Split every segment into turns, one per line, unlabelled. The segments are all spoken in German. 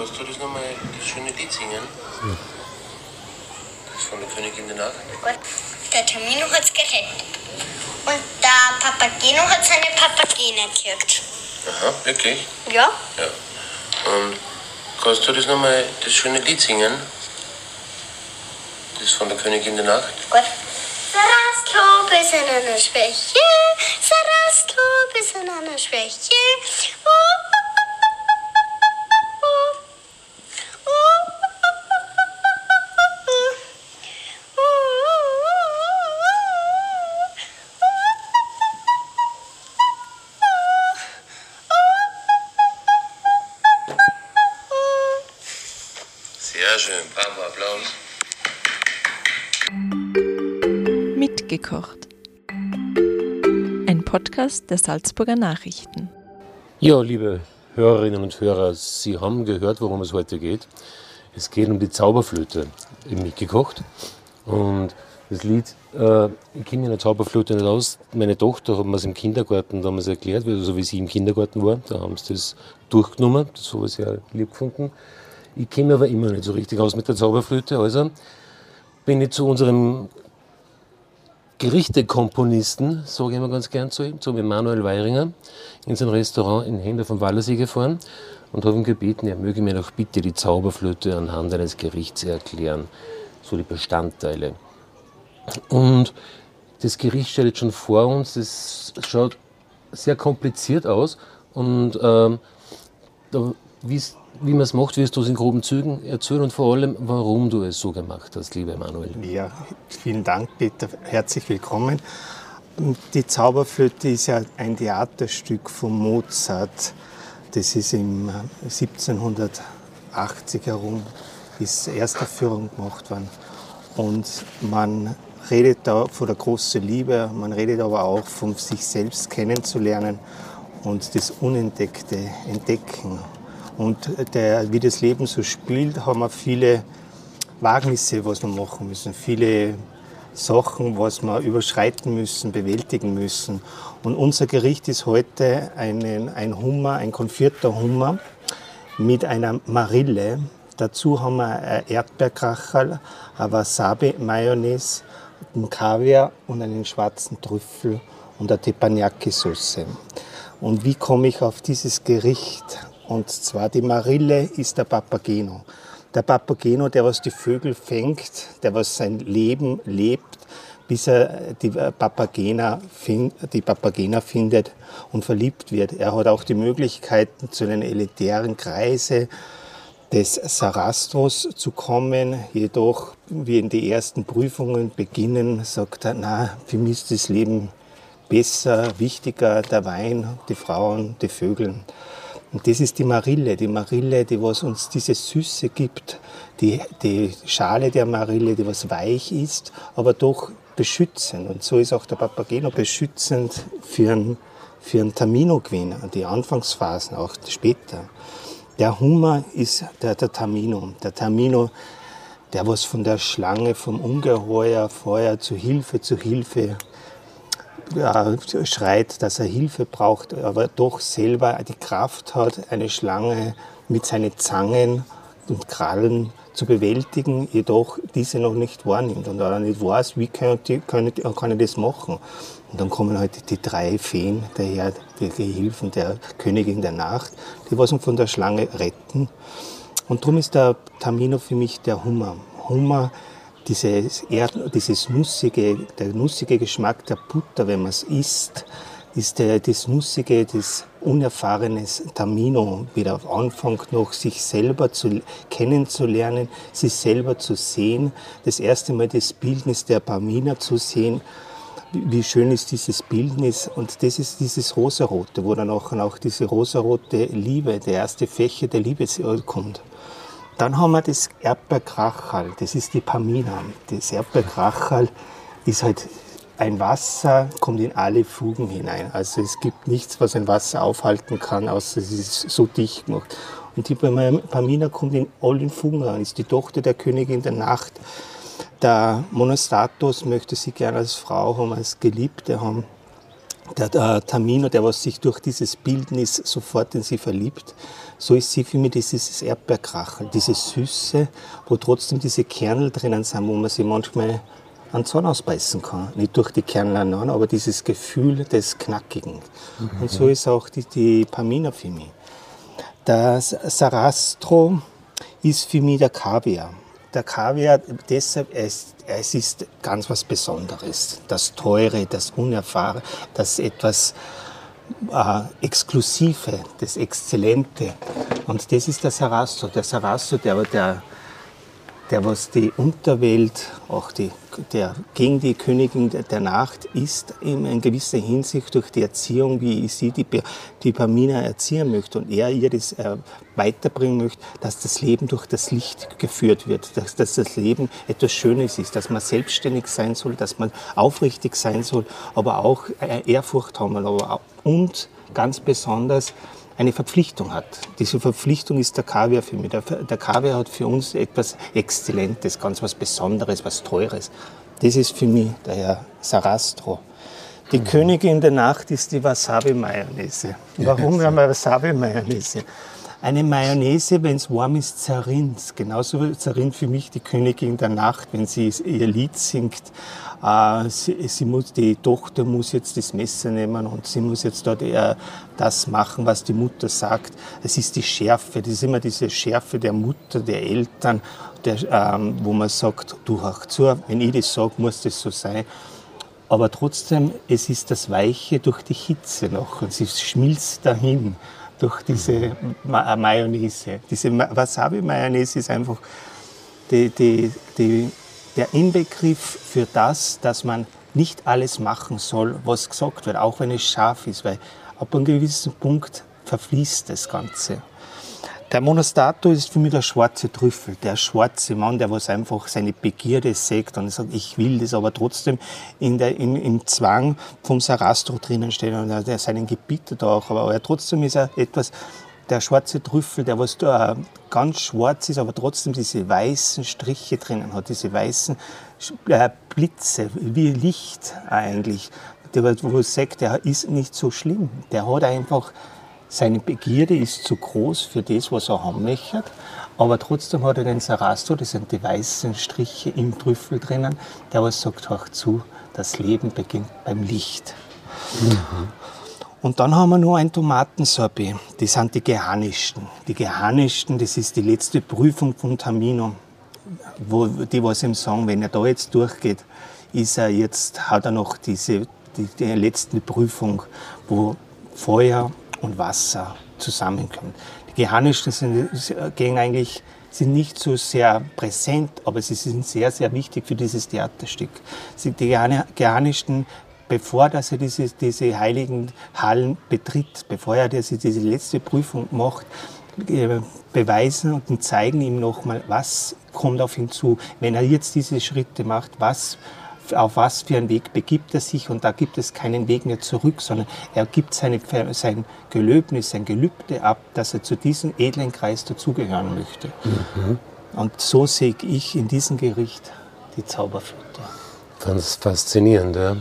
Kannst du das nochmal, das schöne Lied singen? Ja. Das von der Königin der Nacht?
Der Termino hat's gerettet. Und der Papageno hat seine Papagene gekriegt.
Aha, wirklich?
Ja?
Ja. Und kannst du das nochmal, das schöne Lied singen? Das von der Königin der Nacht?
Gut. Sarastro bis in einer Schwäche, Sarastro bis in einer Schwäche. Oh,
schön, bravo, Applaus.
Mitgekocht. Ein Podcast der Salzburger Nachrichten.
Ja, liebe Hörerinnen und Hörer, Sie haben gehört, worum es heute geht. Es geht um die Zauberflöte im Mitgekocht. Und das Lied, äh, ich kenne der Zauberflöte nicht aus. Meine Tochter hat mir es im Kindergarten damals erklärt, so wie sie im Kindergarten war. Da haben sie das durchgenommen. Das habe ich sehr lieb gefunden. Ich mich aber immer nicht so richtig aus mit der Zauberflöte. Also bin ich zu unserem Gerichtekomponisten, sage ich immer ganz gern zu ihm, zum Emanuel Weiringer, in sein Restaurant in Hände vom Wallersee gefahren und habe ihn gebeten, er möge mir doch bitte die Zauberflöte anhand eines Gerichts erklären, so die Bestandteile. Und das Gericht jetzt schon vor uns, das schaut sehr kompliziert aus und ähm, da, wie man es macht, wirst du es in groben Zügen erzählen und vor allem, warum du es so gemacht hast, lieber Emanuel.
Ja, vielen Dank, Peter. Herzlich willkommen. Die Zauberflöte ist ja ein Theaterstück von Mozart. Das ist im 1780 herum, ist Erstaufführung gemacht worden. Und man redet da von der großen Liebe, man redet aber auch von sich selbst kennenzulernen und das Unentdeckte entdecken. Und der, wie das Leben so spielt, haben wir viele Wagnisse, was wir machen müssen, viele Sachen, was wir überschreiten müssen, bewältigen müssen. Und unser Gericht ist heute einen, ein Hummer, ein konfierter Hummer mit einer Marille. Dazu haben wir Erdbeerkracherl, Wasabi-Mayonnaise, einen Kaviar und einen schwarzen Trüffel und eine Teppanyaki-Sauce. Und wie komme ich auf dieses Gericht? Und zwar die Marille ist der Papageno. Der Papageno, der was die Vögel fängt, der was sein Leben lebt, bis er die Papagena, fin- die Papagena findet und verliebt wird. Er hat auch die Möglichkeiten, zu den elitären Kreise des Sarastros zu kommen. Jedoch, wie in die ersten Prüfungen beginnen, sagt er, na, für mich ist das Leben besser, wichtiger, der Wein, die Frauen, die Vögel. Und das ist die Marille, die Marille, die was uns diese Süße gibt, die, die Schale der Marille, die was weich ist, aber doch beschützend. Und so ist auch der Papageno beschützend für einen, für einen Tamino-Gewinn, die Anfangsphasen, auch später. Der Hummer ist der, der Tamino. Der Tamino, der was von der Schlange, vom Ungeheuer vorher zu Hilfe, zu Hilfe ja, schreit, dass er Hilfe braucht, aber doch selber die Kraft hat, eine Schlange mit seinen Zangen und Krallen zu bewältigen, jedoch diese noch nicht wahrnimmt und er nicht weiß, wie kann ich, kann kann ich das machen. Und dann kommen halt die drei Feen daher, die Gehilfen der Königin der Nacht, die was von der Schlange retten. Und darum ist der Tamino für mich der Hummer. Hummer, dieses, Erd, dieses nussige, der nussige Geschmack der Butter, wenn man es isst, ist der, das nussige, das unerfahrene Tamino wieder anfängt noch, sich selber zu, kennenzulernen, sich selber zu sehen, das erste Mal das Bildnis der Pamina zu sehen, wie schön ist dieses Bildnis? Und das ist dieses Rosarote, wo dann auch, auch diese rosarote Liebe, der erste Fächer der Liebe kommt. Dann haben wir das Erdbeerkracherl, das ist die Pamina. Das Erdbeerkracherl ist halt ein Wasser, kommt in alle Fugen hinein. Also es gibt nichts, was ein Wasser aufhalten kann, außer es ist so dicht gemacht. Und die Pamina kommt in allen Fugen rein, ist die Tochter der Königin der Nacht. Der Monostatos möchte sie gerne als Frau haben, als Geliebte haben. Der, der Tamino, der was sich durch dieses Bildnis sofort in sie verliebt, so ist sie für mich dieses Erdbeerkrachel, diese Süße, wo trotzdem diese Kernel drinnen sind, wo man sie manchmal an Zahn ausbeißen kann. Nicht durch die Kernel an, aber dieses Gefühl des Knackigen. Mhm. Und so ist auch die, die Pamina für mich. Das Sarastro ist für mich der Kaviar. Der Kaviar deshalb, es, es ist ganz was Besonderes. Das Teure, das Unerfahrene, das etwas äh, Exklusive, das Exzellente. Und das ist der Sarastro. Der Sarastro, der, der der was die Unterwelt, auch die, der gegen die Königin der Nacht ist, in gewisser Hinsicht durch die Erziehung, wie ich sie, die, die Pamina erziehen möchte und er ihr das äh, weiterbringen möchte, dass das Leben durch das Licht geführt wird, dass, dass das Leben etwas Schönes ist, dass man selbstständig sein soll, dass man aufrichtig sein soll, aber auch äh, Ehrfurcht haben aber auch, und ganz besonders eine Verpflichtung hat. Diese Verpflichtung ist der Kaviar für mich. Der, der Kaviar hat für uns etwas Exzellentes, ganz was Besonderes, was Teures. Das ist für mich der Herr Sarastro. Die mhm. Königin der Nacht ist die Wasabi-Mayonnaise. Warum haben wir Wasabi-Mayonnaise? Eine Mayonnaise, wenn es warm ist, zerrinnt. Genauso zerrinnt für mich die Königin der Nacht, wenn sie ihr Lied singt. Äh, sie, sie, muss, die Tochter muss jetzt das Messer nehmen und sie muss jetzt dort eher das machen, was die Mutter sagt. Es ist die Schärfe, das ist immer diese Schärfe der Mutter, der Eltern, der, ähm, wo man sagt, du hör zu, wenn ich das sage, muss das so sein. Aber trotzdem, es ist das Weiche durch die Hitze noch und sie schmilzt dahin durch diese Ma Mayonnaise. Diese Wasabi-Mayonnaise ist einfach die, die, die, der Inbegriff für das, dass man nicht alles machen soll, was gesagt wird, auch wenn es scharf ist, weil ab einem gewissen Punkt verfließt das Ganze. Der Monostato ist für mich der schwarze Trüffel, der schwarze Mann, der was einfach seine Begierde sägt und sagt, ich will das, aber trotzdem in der, im, im Zwang vom Sarastro drinnen steht und er, der seinen gebietet auch, aber er, trotzdem ist er etwas, der schwarze Trüffel, der was da ganz schwarz ist, aber trotzdem diese weißen Striche drinnen hat, diese weißen äh, Blitze, wie Licht eigentlich. Der, wo sagt, der ist nicht so schlimm. Der hat einfach seine Begierde ist zu groß für das, was er haben möchte. Aber trotzdem hat er den Sarastro, das sind die weißen Striche im Trüffel drinnen, der was sagt, hör zu, das Leben beginnt beim Licht. Mhm. Und dann haben wir noch ein Tomatensorbet. Das sind die geharnischten. Die geharnischten, das ist die letzte Prüfung von Tamino. Wo, die was ihm sagen, wenn er da jetzt durchgeht, ist er jetzt, hat er noch diese, die, die letzte Prüfung, wo Feuer und Wasser zusammenkommt. Die Geharnischten sind, gehen eigentlich, sind nicht so sehr präsent, aber sie sind sehr, sehr wichtig für dieses Theaterstück. Die Geharnischten bevor dass er diese, diese heiligen Hallen betritt, bevor er diese, diese letzte Prüfung macht, äh, beweisen und zeigen ihm nochmal, was kommt auf ihn zu. Wenn er jetzt diese Schritte macht, was auf was für einen Weg begibt er sich und da gibt es keinen Weg mehr zurück, sondern er gibt seine, sein Gelöbnis, sein Gelübde ab, dass er zu diesem edlen Kreis dazugehören möchte. Mhm. Und so sehe ich in diesem Gericht die Zauberflöte.
Ganz faszinierend, ja.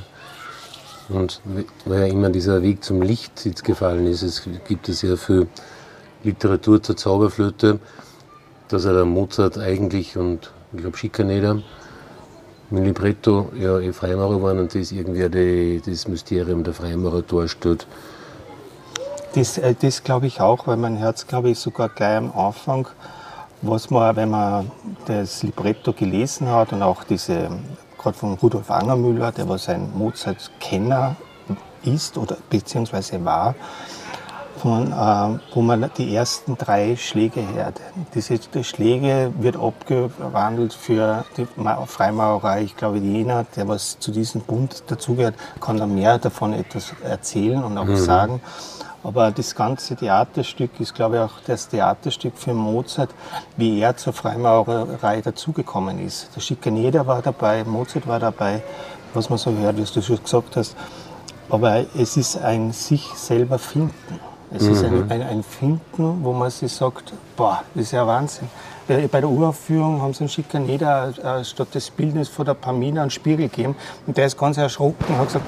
Und weil ja immer dieser Weg zum Licht jetzt gefallen ist, es gibt es ja für Literatur zur Zauberflöte, dass er der Mozart eigentlich und ich glaube Schikaneder mit Libretto ja eh Freimaurer waren und das irgendwie die, das Mysterium der Freimaurer darstellt.
Das, äh, das glaube ich auch, weil mein Herz, glaube ich, sogar gleich am Anfang, was man, wenn man das Libretto gelesen hat und auch diese, gerade von Rudolf Angermüller, der was ein Mozart-Kenner ist oder beziehungsweise war, von, äh, wo man die ersten drei Schläge hört. Diese die Schläge wird abgewandelt für die Freimaurerei. Ich glaube, jener, der was zu diesem Bund dazugehört, kann da mehr davon etwas erzählen und auch mhm. sagen. Aber das ganze Theaterstück ist, glaube ich, auch das Theaterstück für Mozart, wie er zur Freimaurerei dazugekommen ist. Der Schikaneder war dabei, Mozart war dabei, was man so hört, was du schon gesagt hast. Aber es ist ein sich selber finden. Es mhm. ist ein, mhm. ein, ein, Finden, wo man sich sagt, boah, das ist ja Wahnsinn. Bei der Uraufführung haben sie einen Schikaneder äh, statt des Bildnis von der Pamina einen Spiegel gegeben. Und der ist ganz erschrocken und hat gesagt,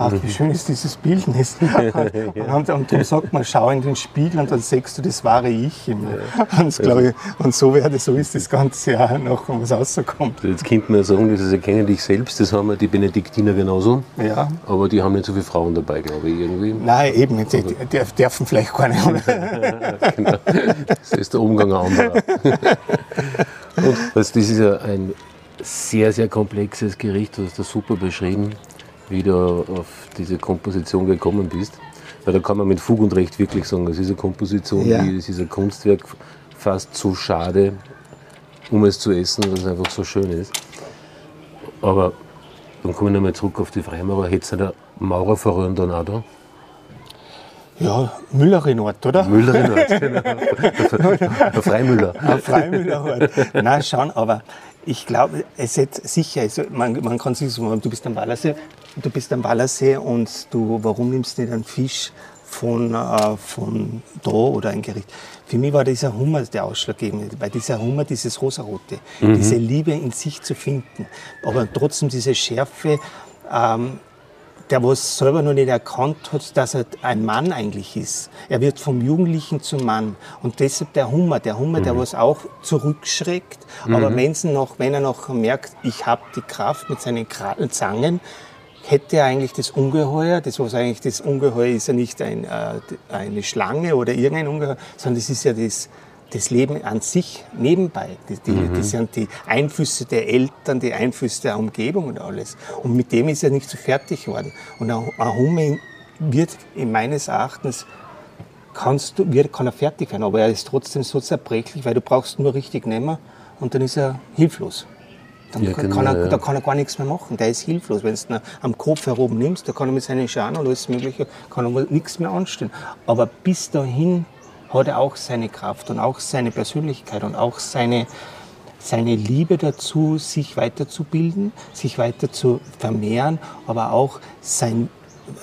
ach, wie schön ist dieses Bildnis. und, haben, und dann sagt man, schau in den Spiegel und dann siehst du das wahre Ich. Im, und, das, glaub ich, und so, werde, so ist das ganze Jahr noch, was rauskommt.
Also Jetzt könnte man ja sagen, das ist Erkennen dich selbst, das haben ja die Benediktiner genauso.
Ja.
Aber die haben nicht so viele Frauen dabei, glaube ich, irgendwie.
Nein, eben, die, die dürfen vielleicht gar nicht.
genau. Das ist der Umgang anderer. Und also das ist ja ein sehr, sehr komplexes Gericht, du hast das super beschrieben, wie du auf diese Komposition gekommen bist. Weil da kann man mit Fug und Recht wirklich sagen, es ist eine Komposition,
Ja.
es ist ein Kunstwerk, fast zu schade, um es zu essen, weil es einfach so schön ist. Aber dann komme ich nochmal zurück auf die Freimaurer. Hätte es nicht ein Maurerverein dann auch da?
Ja, Müllerin-Ort, oder?
Müllerin, genau. Der Freimüller.
Ein Freimüllerort. Nein, schon, aber ich glaube, es ist sicher, also man, man kann sich so du bist am Wallersee, du bist am Wallersee und du, warum nimmst du nicht einen Fisch von, äh, von da oder ein Gericht? Für mich war dieser Hummer der ausschlaggebende, weil dieser Hummer, dieses Rosarote, diese Liebe in sich zu finden, aber trotzdem diese Schärfe, ähm, der was selber noch nicht erkannt hat, dass er ein Mann eigentlich ist. Er wird vom Jugendlichen zum Mann. Und deshalb der Hummer, der Hummer, der was auch zurückschreckt, aber wenn's noch, wenn er noch merkt, ich habe die Kraft mit seinen Zangen, hätte er eigentlich das Ungeheuer, das was eigentlich das Ungeheuer ist ja nicht ein, äh, eine Schlange oder irgendein Ungeheuer, sondern das ist ja das, das Leben an sich nebenbei. Die, die, Das sind die Einflüsse der Eltern, die Einflüsse der Umgebung und alles. Und mit dem ist er nicht so fertig geworden. Und ein, Hummer wird in meines Erachtens kannst du, wird, kann er fertig werden, aber er ist trotzdem so zerbrechlich, weil du brauchst nur richtig nehmen und dann ist er hilflos. Dann
Ja,
kann,
genau,
kann er,
ja.
Da kann er gar nichts mehr machen. Der ist hilflos. Wenn du ihn am Kopf heroben nimmst, da kann er mit seinen Scharen und alles Mögliche, kann er nichts mehr anstellen. Aber bis dahin hat er auch seine Kraft und auch seine Persönlichkeit und auch seine, seine Liebe dazu, sich weiterzubilden, sich weiter zu vermehren, aber auch sein,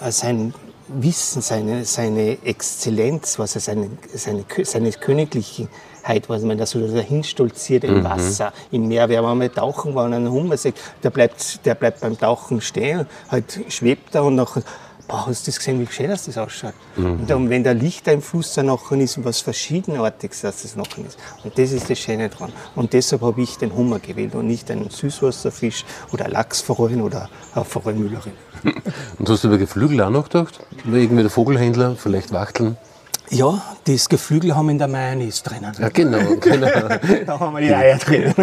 äh, sein Wissen, seine, seine Exzellenz, was er seine, seine, seine Königlichkeit, was man da so dahin stolziert im Wasser, im Meer. Wer mal tauchen war und einen Hummer der bleibt, der bleibt beim Tauchen stehen, halt schwebt da und nachher, boah, hast du das gesehen, wie schön das, das ausschaut? Und dann, wenn der Licht im Fluss dann nachher ist, was Verschiedenartiges, dass das nachher ist. Und das ist das Schöne dran. Und deshalb habe ich den Hummer gewählt und nicht einen Süßwasserfisch oder Lachsforellen oder eine Forellmüllerin.
Und hast du über Geflügel auch noch gedacht? Irgendwie der Vogelhändler, vielleicht Wachteln?
Ja, das Geflügel haben wir in der Mayonnaise drinnen.
Ja, genau, genau.
Da haben wir die Eier drin.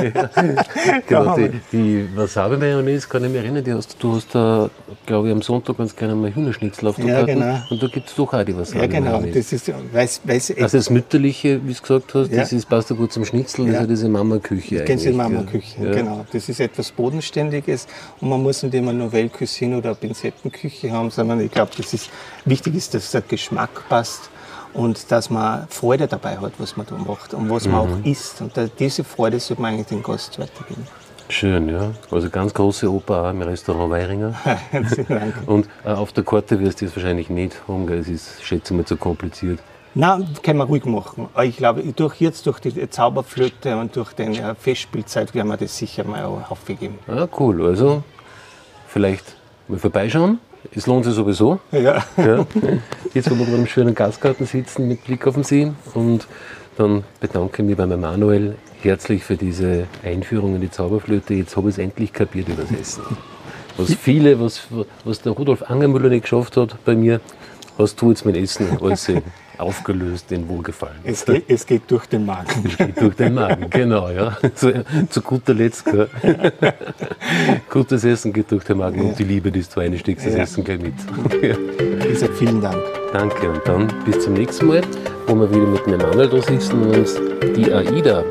genau die, die Wasabi-Mayonnaise kann ich mich erinnern, die hast, du hast da, glaube ich, am Sonntag ganz gerne mal Hühnerschnitzel auf der
Ja, genau.
Und da gibt es doch auch die
Ja,
Wasabi-Mayonnaise.
genau. Das ist, weiß, weiß,
Also das Mütterliche, wie du gesagt hast,
Ja.
das ist, passt ja gut zum Schnitzel, das
Ja.
ist ja diese Mama-Küche
Kennst du die Mama-Küche?
Ja.
Genau. Das ist etwas Bodenständiges und man muss nicht immer Novelle Cuisine oder Pinzettenküche haben, sondern ich glaube, das ist wichtig ist, dass der Geschmack passt und dass man Freude dabei hat, was man da macht und was man
Mhm.
auch isst. Und da, diese Freude sollte man eigentlich den Gast weitergeben.
Schön, ja. Also ganz große Oper auch im Restaurant Weiringer. Und äh, auf der Karte wirst du es wahrscheinlich nicht haben, gell? es ist, schätze mal, zu kompliziert.
Nein, können wir ruhig machen. Aber ich glaube, durch jetzt durch die Zauberflöte und durch die äh, Festspielzeit werden wir das sicher mal auch aufgegeben.
Ah, cool. Also vielleicht mal vorbeischauen. Es lohnt sich sowieso.
Ja.
Ja. Jetzt, wo wir beim schönen Gastgarten sitzen mit Blick auf den See. Und dann bedanke ich mich bei meinem Manuel herzlich für diese Einführung in die Zauberflöte. Jetzt habe ich es endlich kapiert über das Essen. Was viele, was, was der Rudolf Angermüller nicht geschafft hat bei mir, hast du jetzt mit Essen alles aufgelöst, den Wohlgefallen.
Es geht, es geht durch den Magen.
Geht durch den Magen, genau, ja. Zu, zu guter Letzt, gell. Gutes Essen geht durch den Magen und die Liebe, die du einsteckst, das
Ja.
Essen gleich mit.
Ich sage vielen Dank.
Danke und dann bis zum nächsten Mal, wo wir wieder mit dem Emanuel da sitzen und uns die AIDA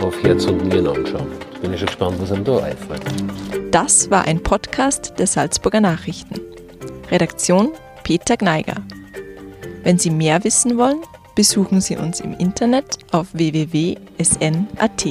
auf Herz und Nieren anschauen. Bin ich schon gespannt, was einem da einfällt.
Das war ein Podcast der Salzburger Nachrichten. Redaktion Peter Gneiger. Wenn Sie mehr wissen wollen, besuchen Sie uns im Internet auf www.sn.at.